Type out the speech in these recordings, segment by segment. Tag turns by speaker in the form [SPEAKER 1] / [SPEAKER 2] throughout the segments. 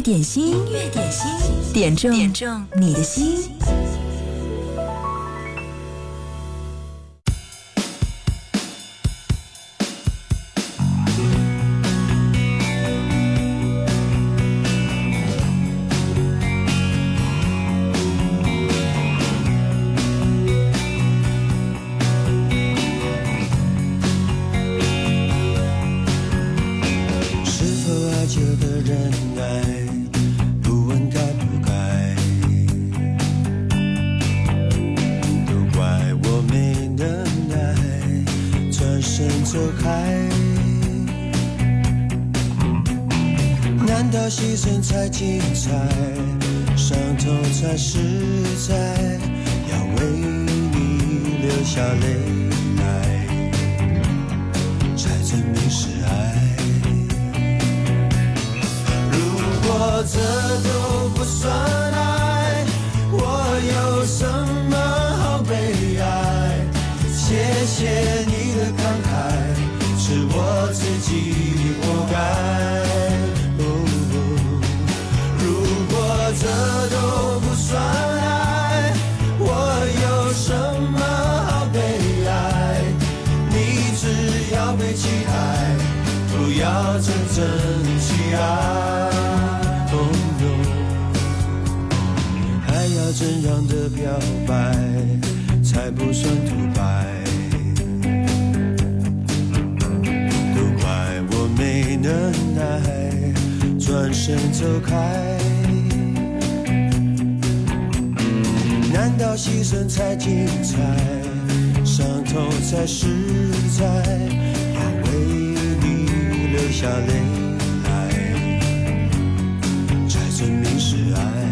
[SPEAKER 1] 点心，乐点心，点中点中你的心。
[SPEAKER 2] 怎样的表白才不算独白？都怪我没能耐转身走开。难道牺牲才精彩，伤痛才实在？要为你流下泪来，才证明是爱。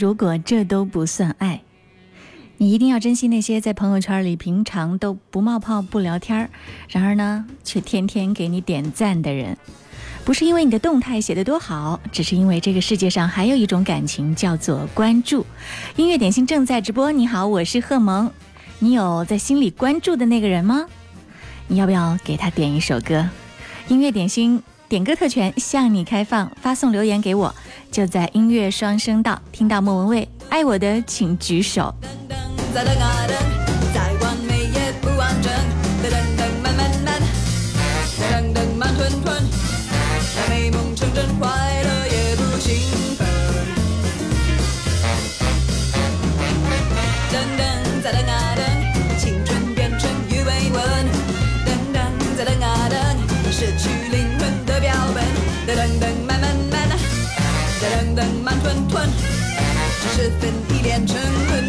[SPEAKER 2] 如果这都不算爱，你
[SPEAKER 3] 一定要珍惜那些在朋友圈里平常都不冒泡不聊天然而呢却天天给你点赞的人。不是因为你的动态写得多好，只是因为这个世界上还有一种感情叫做关注。音乐点心正在直播。你好，我是贺萌。你有在心里关注的那个人吗？你要不要给他点一首歌？音乐点心。点歌特权向你开放，发送留言给我，就在音乐双声道听到莫文蔚，爱我的请举手。
[SPEAKER 4] 分一点沉沦。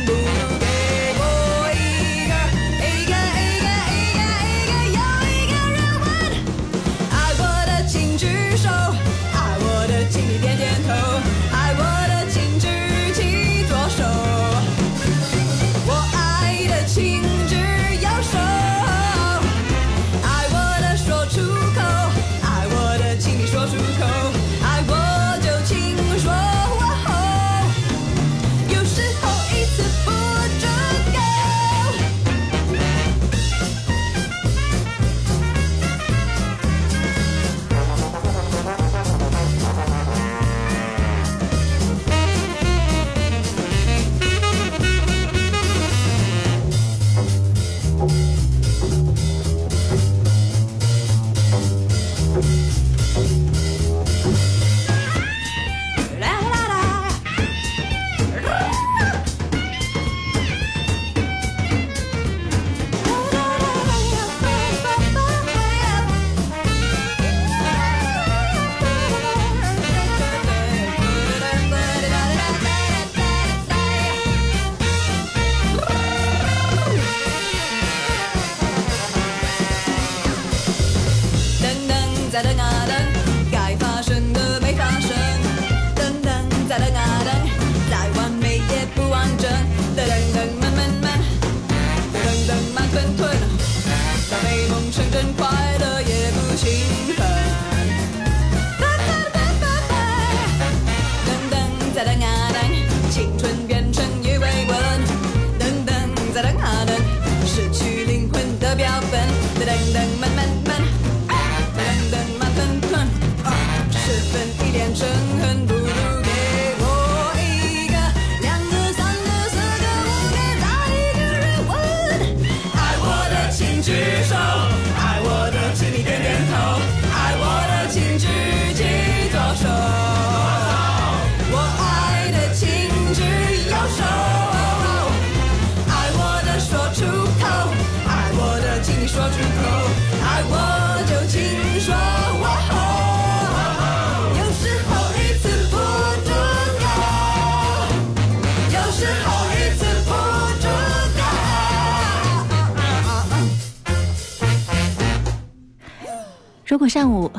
[SPEAKER 4] 如
[SPEAKER 3] 果上午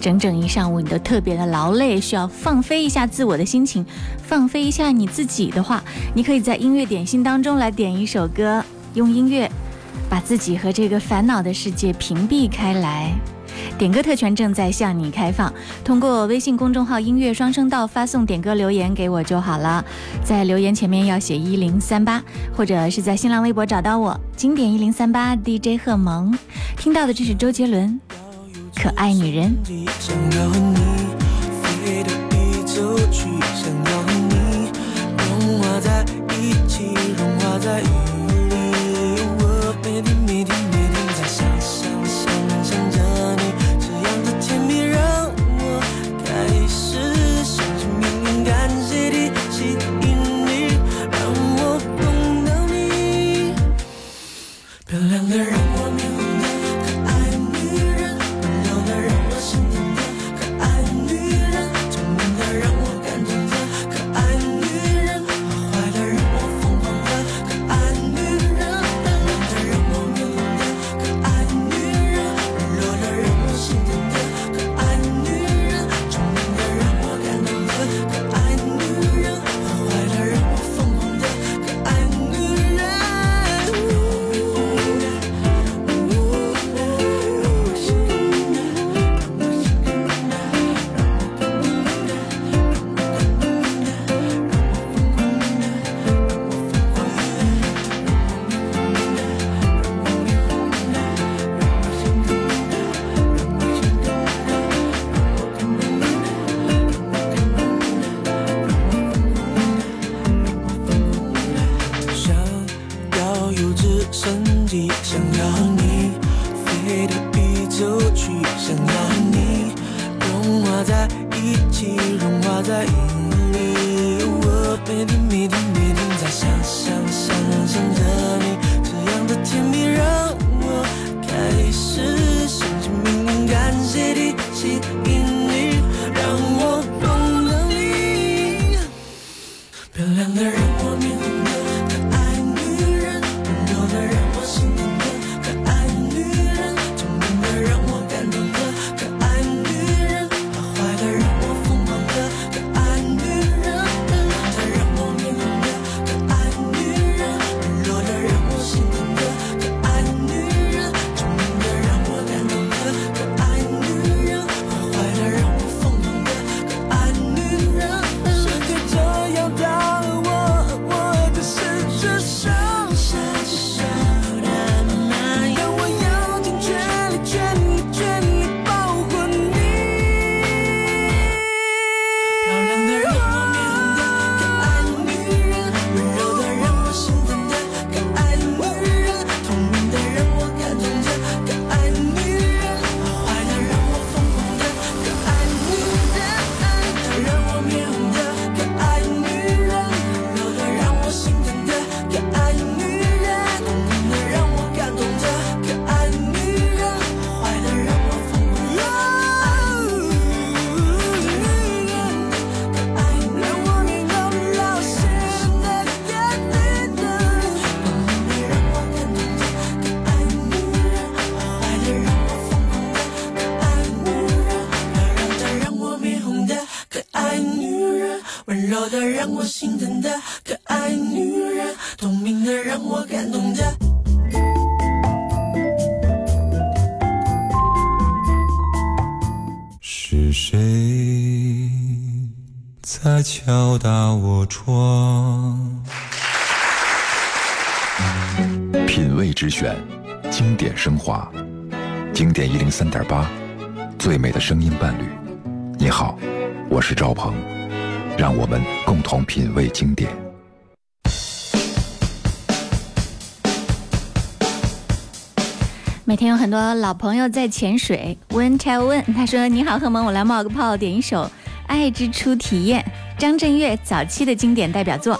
[SPEAKER 3] 整整一上午你都特别的劳累，需要放飞一下自我的心情，放飞一下你自己的话，你可以在音乐点心当中来点一首歌，用音乐把自己和这个烦恼的世界屏蔽开来。点歌特权正在向你开放，通过微信公众号“音乐双声道”发送点歌留言给我就好了，在留言前面要写一零三八，或者是在新浪微博找到我，经典一零三八 DJ 贺萌。听到的这是周杰伦。可爱女人。
[SPEAKER 5] 融化在在。一起，想要和你融化在一起，融化在雨里。我每天每天每天在想。
[SPEAKER 6] 敲打我窗。
[SPEAKER 7] 品味之选，经典升华，经典一零三点八，最美的声音伴侣。你好，我是赵鹏，让我们共同品味经典。
[SPEAKER 8] 每天有很多老朋友在潜水，温柴问他说：“你好，赫萌，我来冒个泡，点一首《爱之初体验》。”张震岳早期的经典代表作。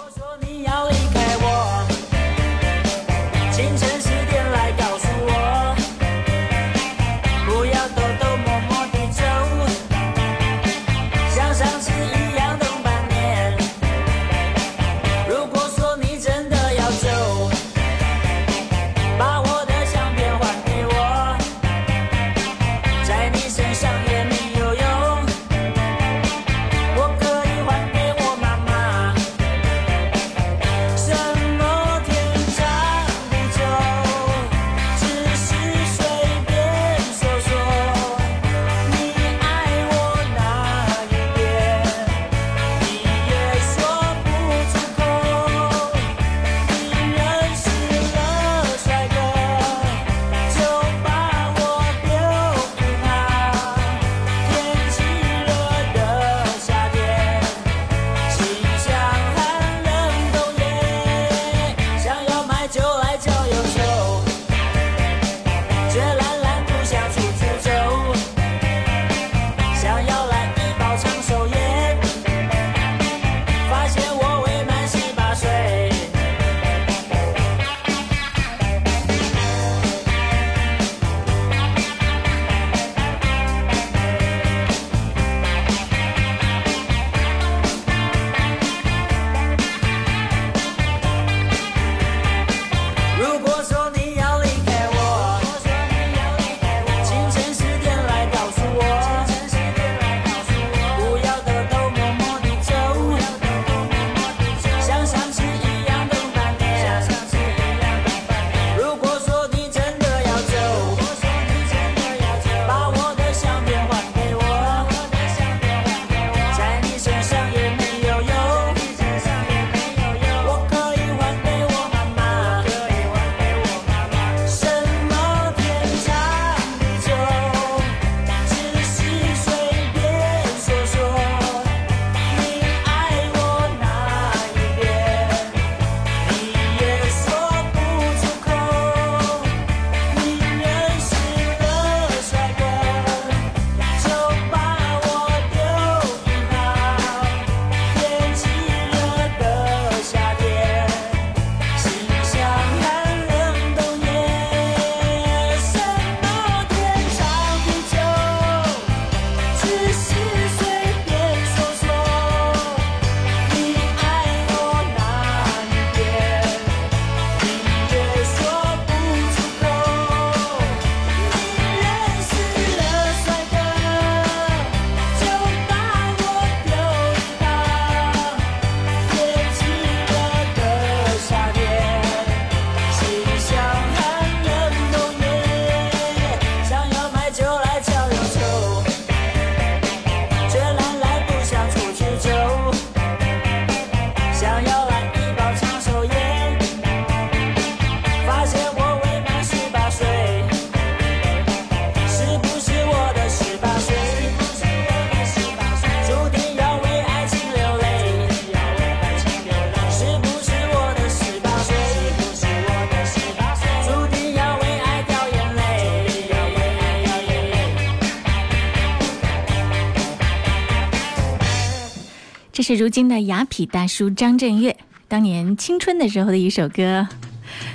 [SPEAKER 8] 这是如今的雅痞大叔张震岳当年青春的时候的一首歌，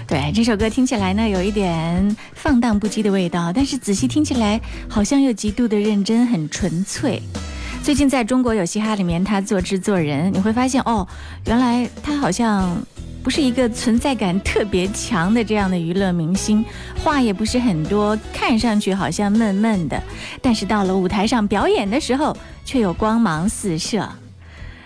[SPEAKER 8] 对这首歌听起来呢，有一点放荡不羁的味道，但是仔细听起来，好像又极度的认真，很纯粹。最近在中国有嘻哈里面，他做制作人，你会发现哦，原来他好像不是一个存在感特别强的这样的娱乐明星，话也不是很多，看上去好像闷闷的，但是到了舞台上表演的时候，却又光芒四射。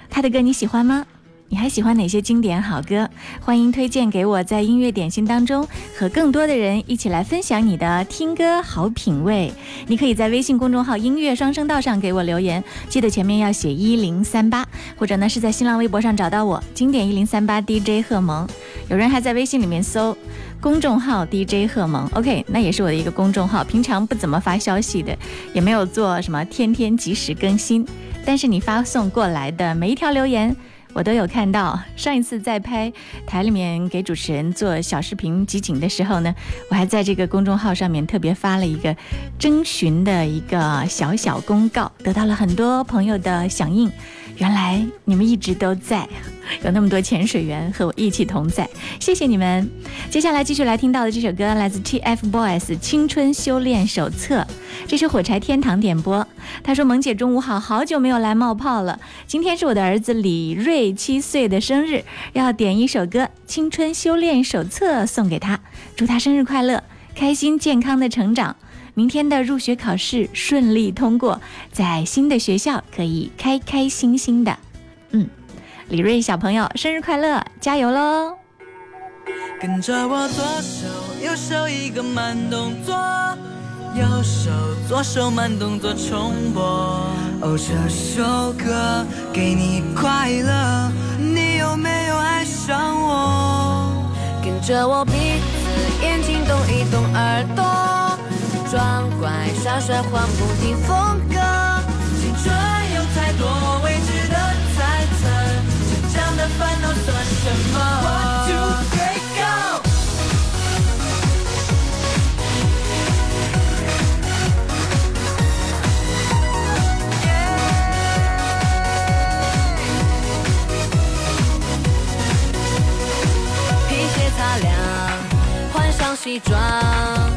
[SPEAKER 8] 他的歌你喜欢吗？
[SPEAKER 3] 你还喜欢哪些经典好歌？欢迎推荐给我，在音乐点心当中和更多的人一起来分享你的听歌好品味。你可以在微信公众号“音乐双声道”上给我留言，记得前面要写一零三八，或者呢是在新浪微博上找到我“经典一零三八 DJ 贺萌”。有人还在微信里面搜公众号 “DJ 贺萌 ”，OK，那也是我的一个公众号，平常不怎么发消息的，也没有做什么天天及时更新。但是你发送过来的每一条留言，我都有看到。上一次在拍台里面给主持人做小视频集锦的时候呢，我还在这个公众号上面特别发了一个征询的一个小小公告，得到了很多朋友的响应。原来你们一直都在，有那么多潜水员和我一起同在，谢谢你们。接下来继续来听到的这首歌来自 TFBOYS《青春修炼手册》，这是火柴天堂点播。他说：“萌姐中午好，好久没有来冒泡了。今天是我的儿子李瑞七岁的生日，要点一首歌《青春修炼手册》送给他，祝他生日快乐，开心健康的成长。”明天的入学考试顺利通过，在新的学校可以开开心心的。嗯，李瑞小朋友生日快乐，加油喽！
[SPEAKER 9] 跟着我左手右手一个慢动作，右手左手慢动作重播。哦，这首歌给你快乐，你有没有爱上我？
[SPEAKER 10] 跟着我鼻子眼睛动一动耳朵。装乖耍帅换不停风格，
[SPEAKER 9] 青春有太多未知的猜测，成长的烦恼算什么？
[SPEAKER 10] 皮鞋擦亮，换上西装。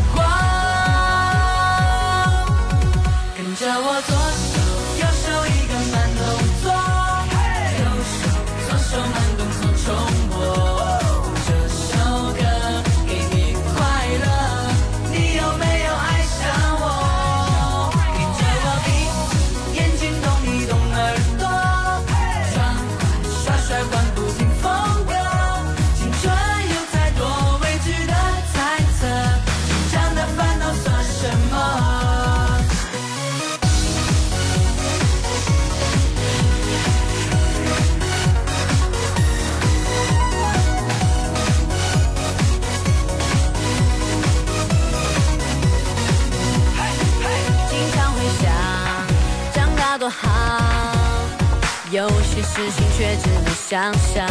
[SPEAKER 9] 有
[SPEAKER 10] 些事情却只能想象，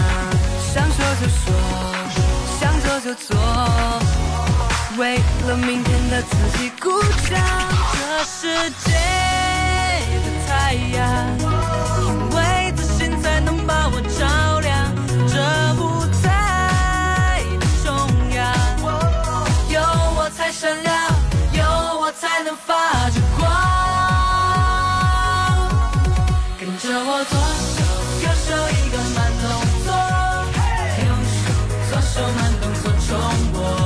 [SPEAKER 9] 想说就说，想做就做，为了明天的自己鼓掌。这世界的太阳，因为自信才能把我照亮。这舞台的中央，有我才闪亮，有我才能发光。着我左手，右手一个慢动作，右手，左手慢动作重播。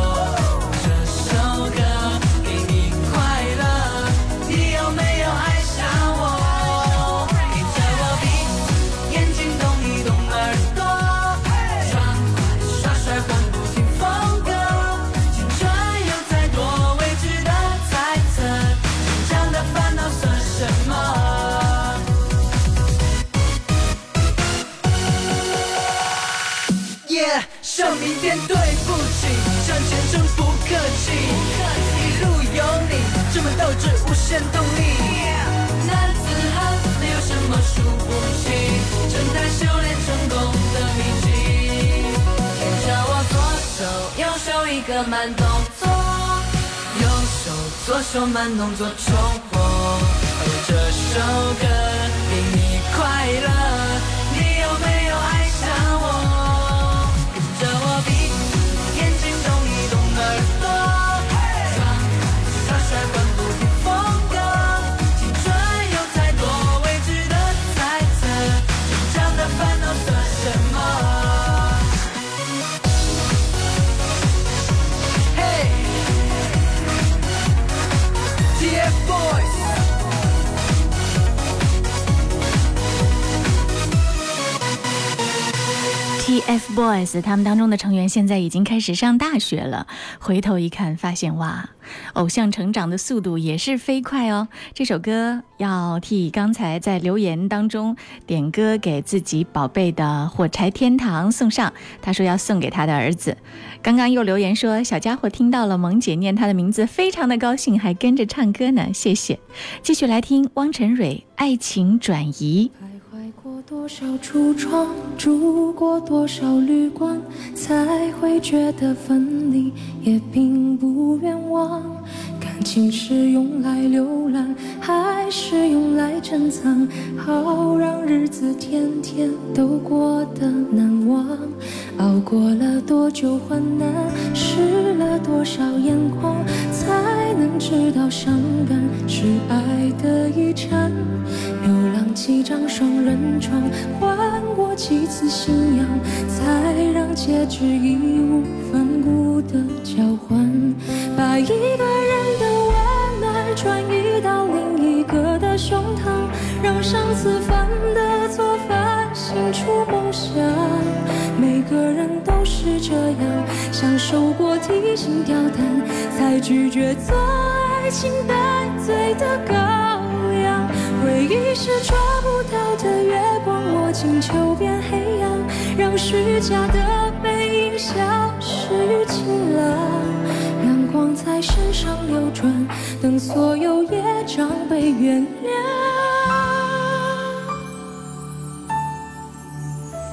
[SPEAKER 9] 动力，男子汉没有什么输不起，正在修炼成功的秘籍。
[SPEAKER 10] 跟着我左手右手一个慢动作，
[SPEAKER 9] 右手左手慢动作重播。这首歌给你快乐。F
[SPEAKER 3] boys 他们当中的成员现在已经开始上大学了，回头一看，发现哇，偶像成长的速度也是飞快哦。这首歌要替刚才在留言当中点歌给自己宝贝的《火柴天堂》送上，他说要送给他的儿子。刚刚又留言说，小家伙听到了萌姐念他的名字，非常的高兴，还跟着唱歌呢。谢谢，继续来听汪晨蕊《爱情转移》。
[SPEAKER 11] 开过多少橱窗，住过多少旅馆，才会觉得分离也并不冤枉。感情是用来浏览，还是用来珍藏？好让日子天天都过得难忘。熬过了多久患难，湿了多少眼眶，才能知道伤感是爱的遗产？流浪几张双人床，换过几次信仰，才让戒指义无反顾。的交换，把一个人的温暖转移到另一个的胸膛，让上次犯的错反省出梦想。每个人都是这样，享受过提心吊胆，才拒绝做爱情带罪的狗。回忆是抓不到的月光，握紧就变黑暗，让虚假的背影消失晴朗。阳光在身上流转，等所有业障被原谅。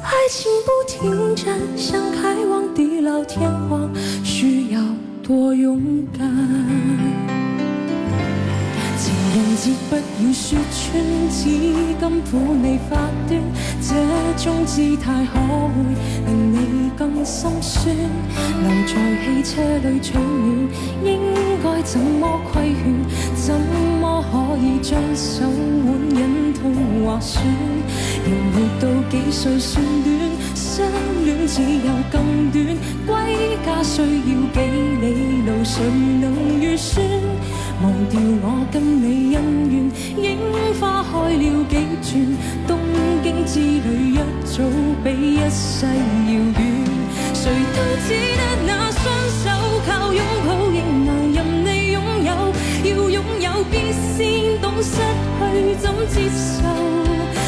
[SPEAKER 11] 爱情不停站，想开往地老天荒，需要多勇敢。人节不要说穿，只今抚你发端，这种姿态可会令你更心酸。留在汽车里取暖，应该怎么规劝？怎么可以将手腕忍痛划损？人活到几岁算短，相恋只有更短，归家需要几里路，谁能预算？忘掉我跟你恩怨，樱花开了几转，东京之旅一早比一世遥远。谁都只得那双手靠拥抱，仍难任你拥有。要拥有，必先懂失去，怎接受？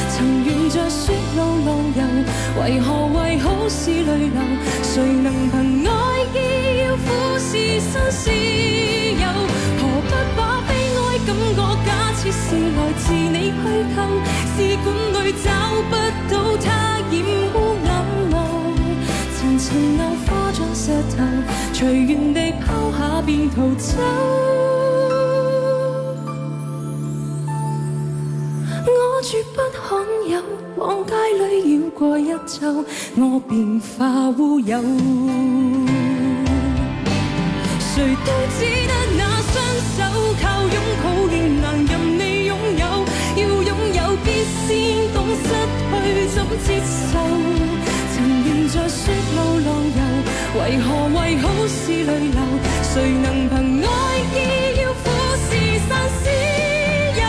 [SPEAKER 11] 曾沿着雪路浪游，为何为好事泪流？谁能凭爱意要苦是生事有？感觉假设是来自你虚构，试管里找不到它，染污眼眸。层层硬化像石头，随缘地抛下便逃走。我绝不罕有，往街里绕过一周，我便化乌有。谁都只得。拥抱仍难任你拥有，要拥有必先懂失去怎接受。曾沿着雪路浪游，为何为好事泪流？谁能凭爱意要苦事山施有？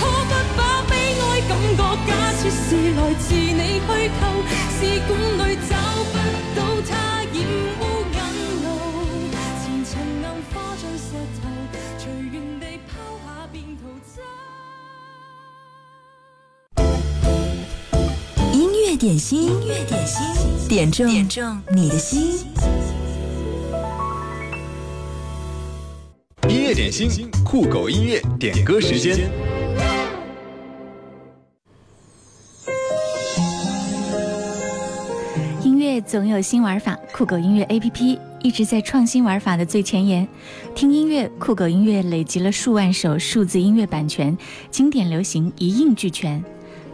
[SPEAKER 11] 可不把悲哀感觉假设是来自你虚构？试管里找不到
[SPEAKER 1] 他。点心，音乐点心，点中点中你的心。
[SPEAKER 12] 音乐点心，酷狗音乐点歌时间。
[SPEAKER 3] 音乐总有新玩法，酷狗音乐 APP 一直在创新玩法的最前沿。听音乐，酷狗音乐累积了数万首数字音乐版权，经典流行一应俱全。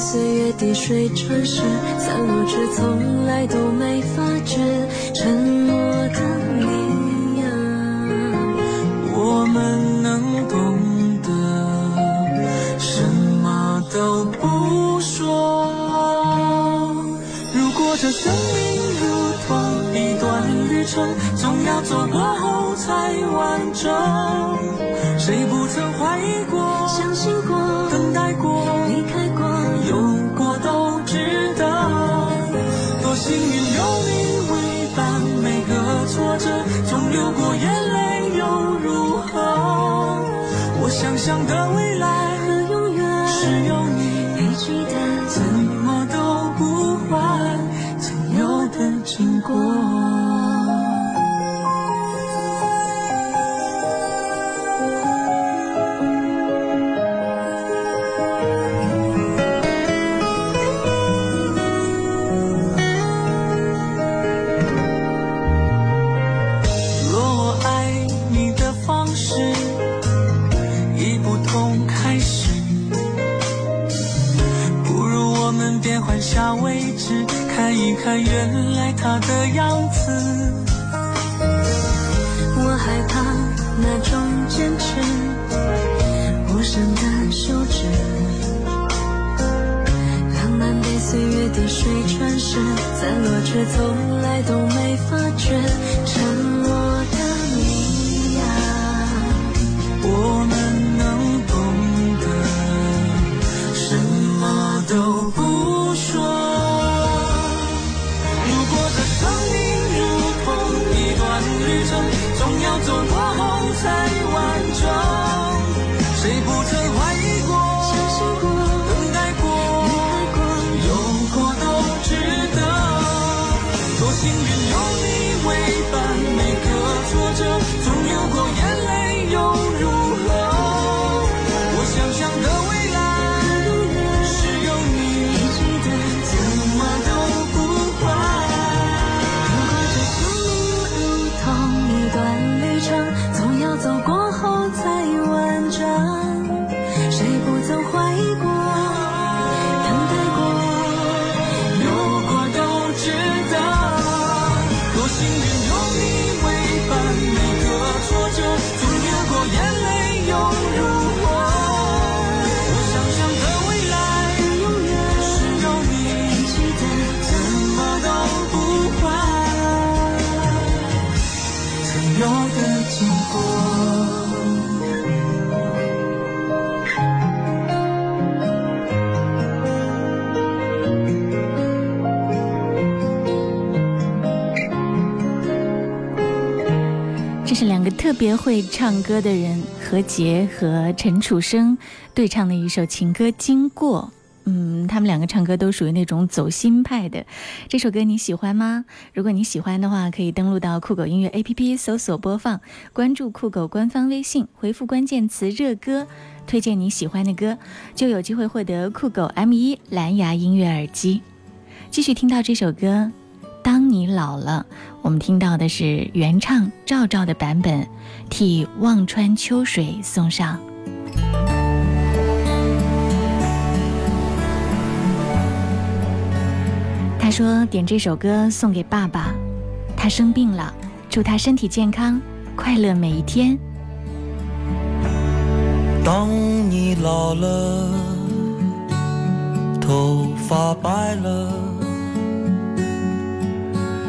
[SPEAKER 11] 岁月滴水穿石，散落却从来都没发觉。沉默的你呀，
[SPEAKER 5] 我们能懂得什么都不说。如果这生命如同一段旅程，总要走过后才完整。谁不曾怀疑过、
[SPEAKER 13] 相信过、
[SPEAKER 5] 等待过？幸运有你为伴，每个挫折总流过眼泪又如何？我想象的。未。看，原来他的样子，
[SPEAKER 13] 我害怕那种坚持，无声的休止，浪漫被岁月滴水穿石，散落却从来都没发觉。
[SPEAKER 3] 特别会唱歌的人何洁和陈楚生对唱的一首情歌《经过》，嗯，他们两个唱歌都属于那种走心派的。这首歌你喜欢吗？如果你喜欢的话，可以登录到酷狗音乐 APP 搜索播放，关注酷狗官方微信，回复关键词“热歌”，推荐你喜欢的歌，就有机会获得酷狗 M1 蓝牙音乐耳机。继续听到这首歌。当你老了，我们听到的是原唱赵照的版本，替忘川秋水送上。他说点这首歌送给爸爸，他生病了，祝他身体健康，快乐每一天。
[SPEAKER 14] 当你老了，头发白了。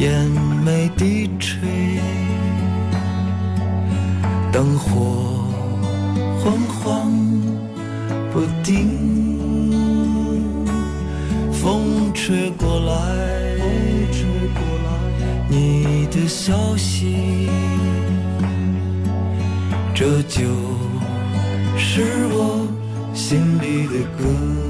[SPEAKER 14] 眼眉低垂，灯火昏黄不定，风吹过来，吹过来，你的消息，这就是我心里的歌。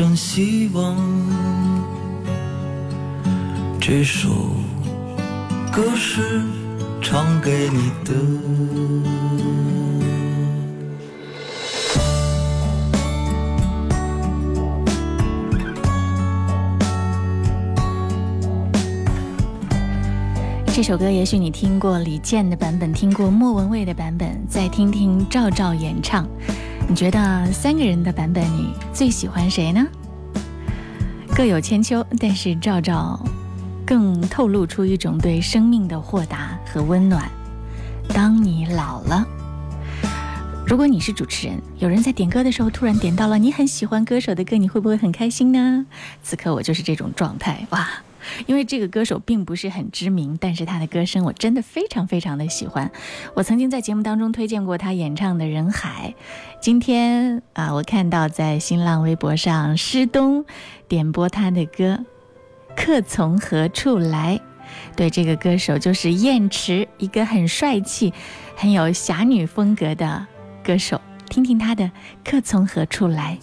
[SPEAKER 14] 真希望这首歌是唱给你的。
[SPEAKER 3] 这首歌也许你听过李健的版本，听过莫文蔚的版本，再听听赵照演唱。你觉得三个人的版本你最喜欢谁呢？各有千秋，但是赵赵更透露出一种对生命的豁达和温暖。当你老了，如果你是主持人，有人在点歌的时候突然点到了你很喜欢歌手的歌，你会不会很开心呢？此刻我就是这种状态，哇！因为这个歌手并不是很知名，但是他的歌声我真的非常非常的喜欢。我曾经在节目当中推荐过他演唱的《人海》。今天啊，我看到在新浪微博上，施东点播他的歌《客从何处来》。对，这个歌手就是燕池，一个很帅气、很有侠女风格的歌手。听听他
[SPEAKER 15] 的《客从何处来》。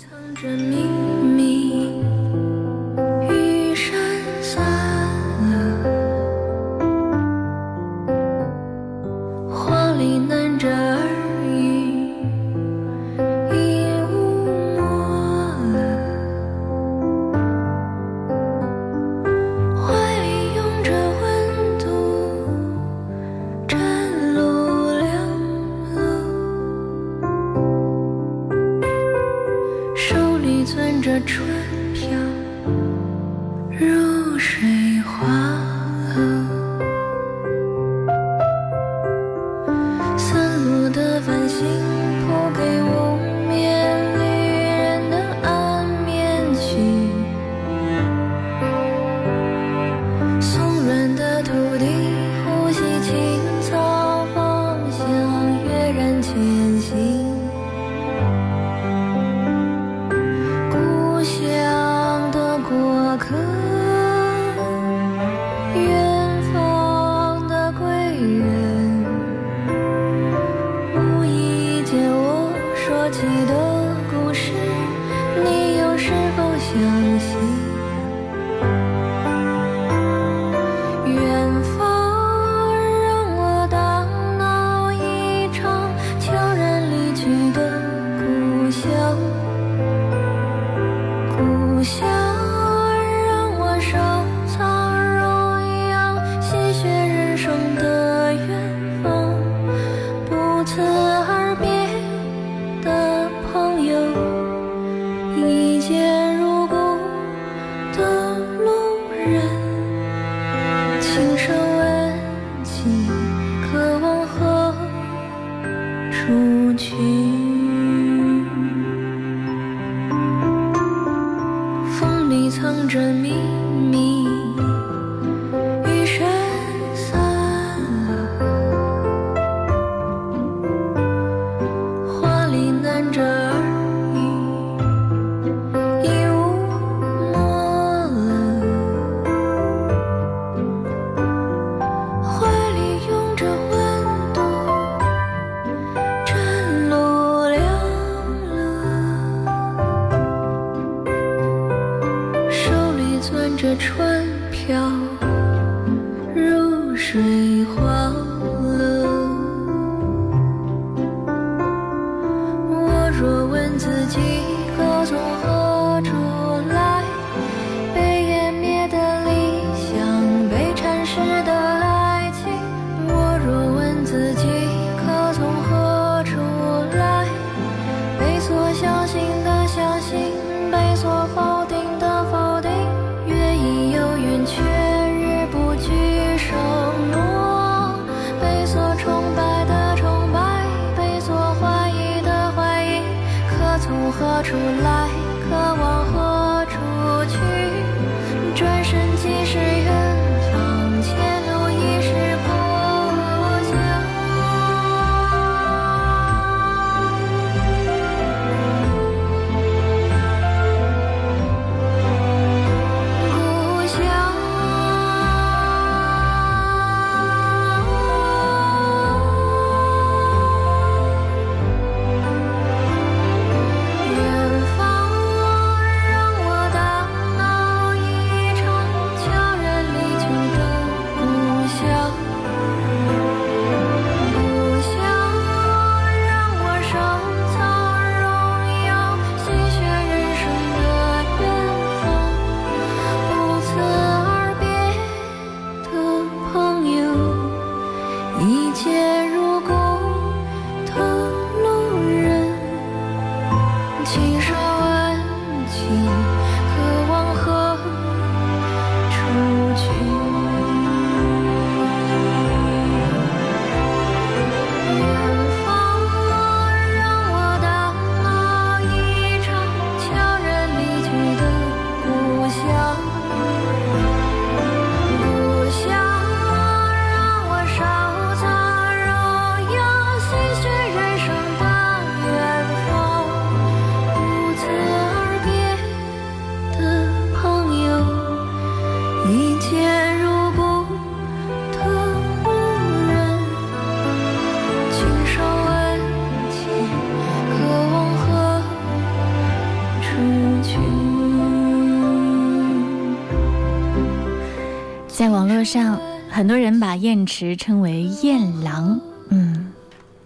[SPEAKER 3] 上很多人把燕池称为燕郎，嗯，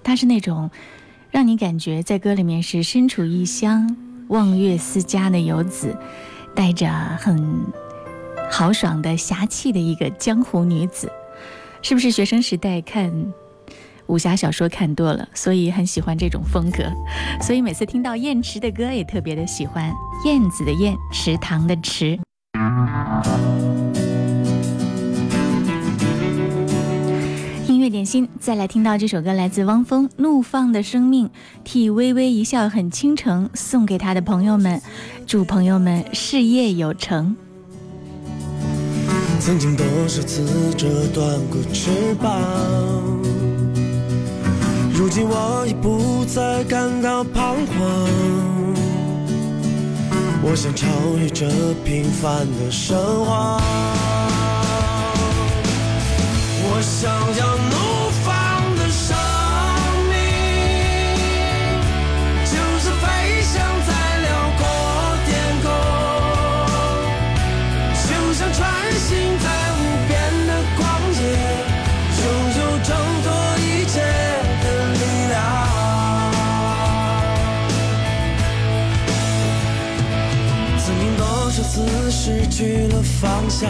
[SPEAKER 3] 她是那种让你感觉在歌里面是身处异乡、望月思家的游子，带着很豪爽的侠气的一个江湖女子，是不是？学生时代看武侠小说看多了，所以很喜欢这种风格，所以每次听到燕池的歌也特别的喜欢。燕子的燕，池塘的池。心再来听到这首歌，来自汪峰《怒放的生命》，替微微一笑很倾城送给他的朋友们，祝朋友们事业有成。
[SPEAKER 2] 曾经多少次折断过翅膀，如今我已不再感到彷徨，我想超越这平凡的生活。我想要怒放的生命，就像飞翔在辽阔天空，就像穿行在无边的旷野，拥有挣脱一切的力量。曾经多少次失去了方向。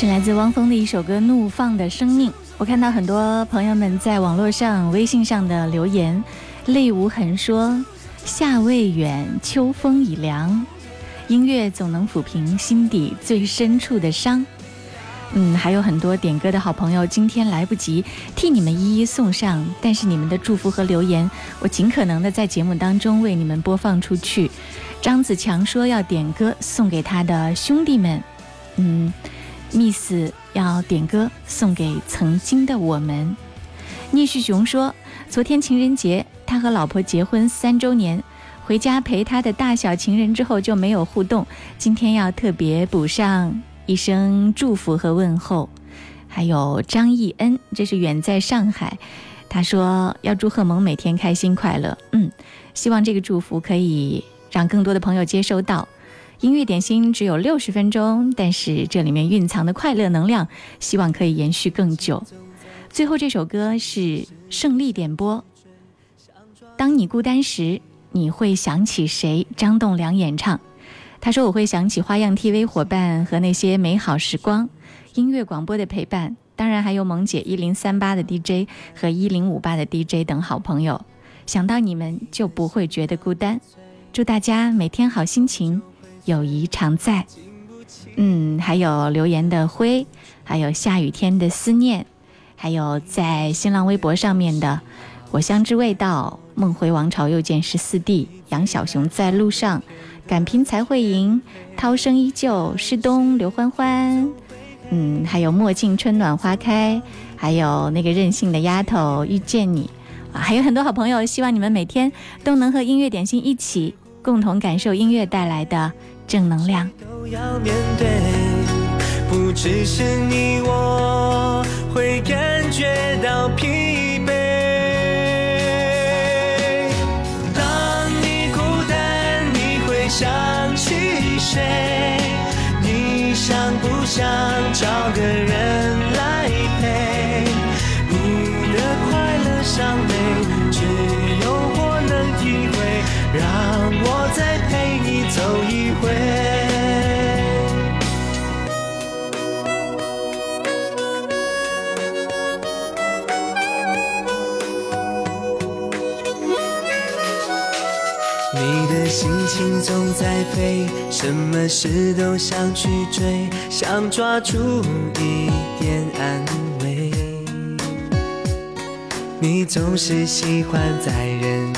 [SPEAKER 3] 是来自汪峰的一首歌《怒放的生命》。我看到很多朋友们在网络上、微信上的留言，泪无痕说：“夏未远，秋风已凉。”音乐总能抚平心底最深处的伤。嗯，还有很多点歌的好朋友，今天来不及替你们一一送上，但是你们的祝福和留言，我尽可能的在节目当中为你们播放出去。张子强说要点歌送给他的兄弟们。嗯。Miss 要点歌送给曾经的我们。聂旭雄说，昨天情人节，他和老婆结婚三周年，回家陪他的大小情人之后就没有互动。今天要特别补上一声祝福和问候。还有张艺恩，这是远在上海，他说要祝贺萌每天开心快乐。嗯，希望这个祝福可以让更多的朋友接收到。音乐点心只有六十分钟，但是这里面蕴藏的快乐能量，希望可以延续更久。最后这首歌是胜利点播，《当你孤单时》，你会想起谁？张栋梁演唱。他说：“我会想起花样 T V 伙伴和那些美好时光，音乐广播的陪伴，当然还有萌姐一零三八的 D J 和一零五八的 D J 等好朋友。想到你们就不会觉得孤单。祝大家每天好心情。”友谊常在，嗯，还有留言的灰，还有下雨天的思念，还有在新浪微博上面的我乡之味道，梦回王朝又见十四弟，杨小熊在路上，敢拼才会赢，涛声依旧，诗东，刘欢欢，嗯，还有墨镜春暖花开，还有那个任性的丫头遇见你，啊，还有很多好朋友，希望你们每天都能和音乐点心一起。共同感受音乐带来的正能量
[SPEAKER 5] 都要面对不只是你我会感觉到疲惫当你孤单你会想起谁你想不想找个人来陪你的快乐伤悲让我再陪你走一回。你的心情总在飞，什么事都想去追，想抓住一点安慰。你总是喜欢在人。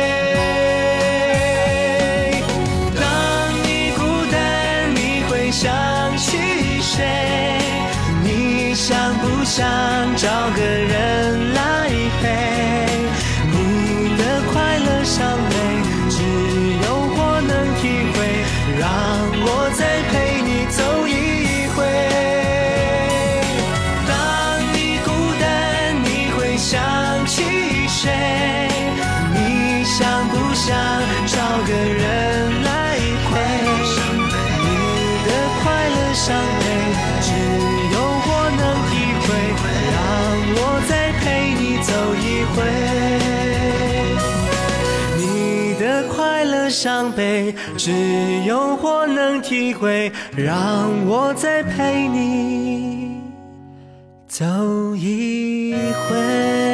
[SPEAKER 5] 想找个人来陪。伤悲，只有我能体会，让我再陪你走一回。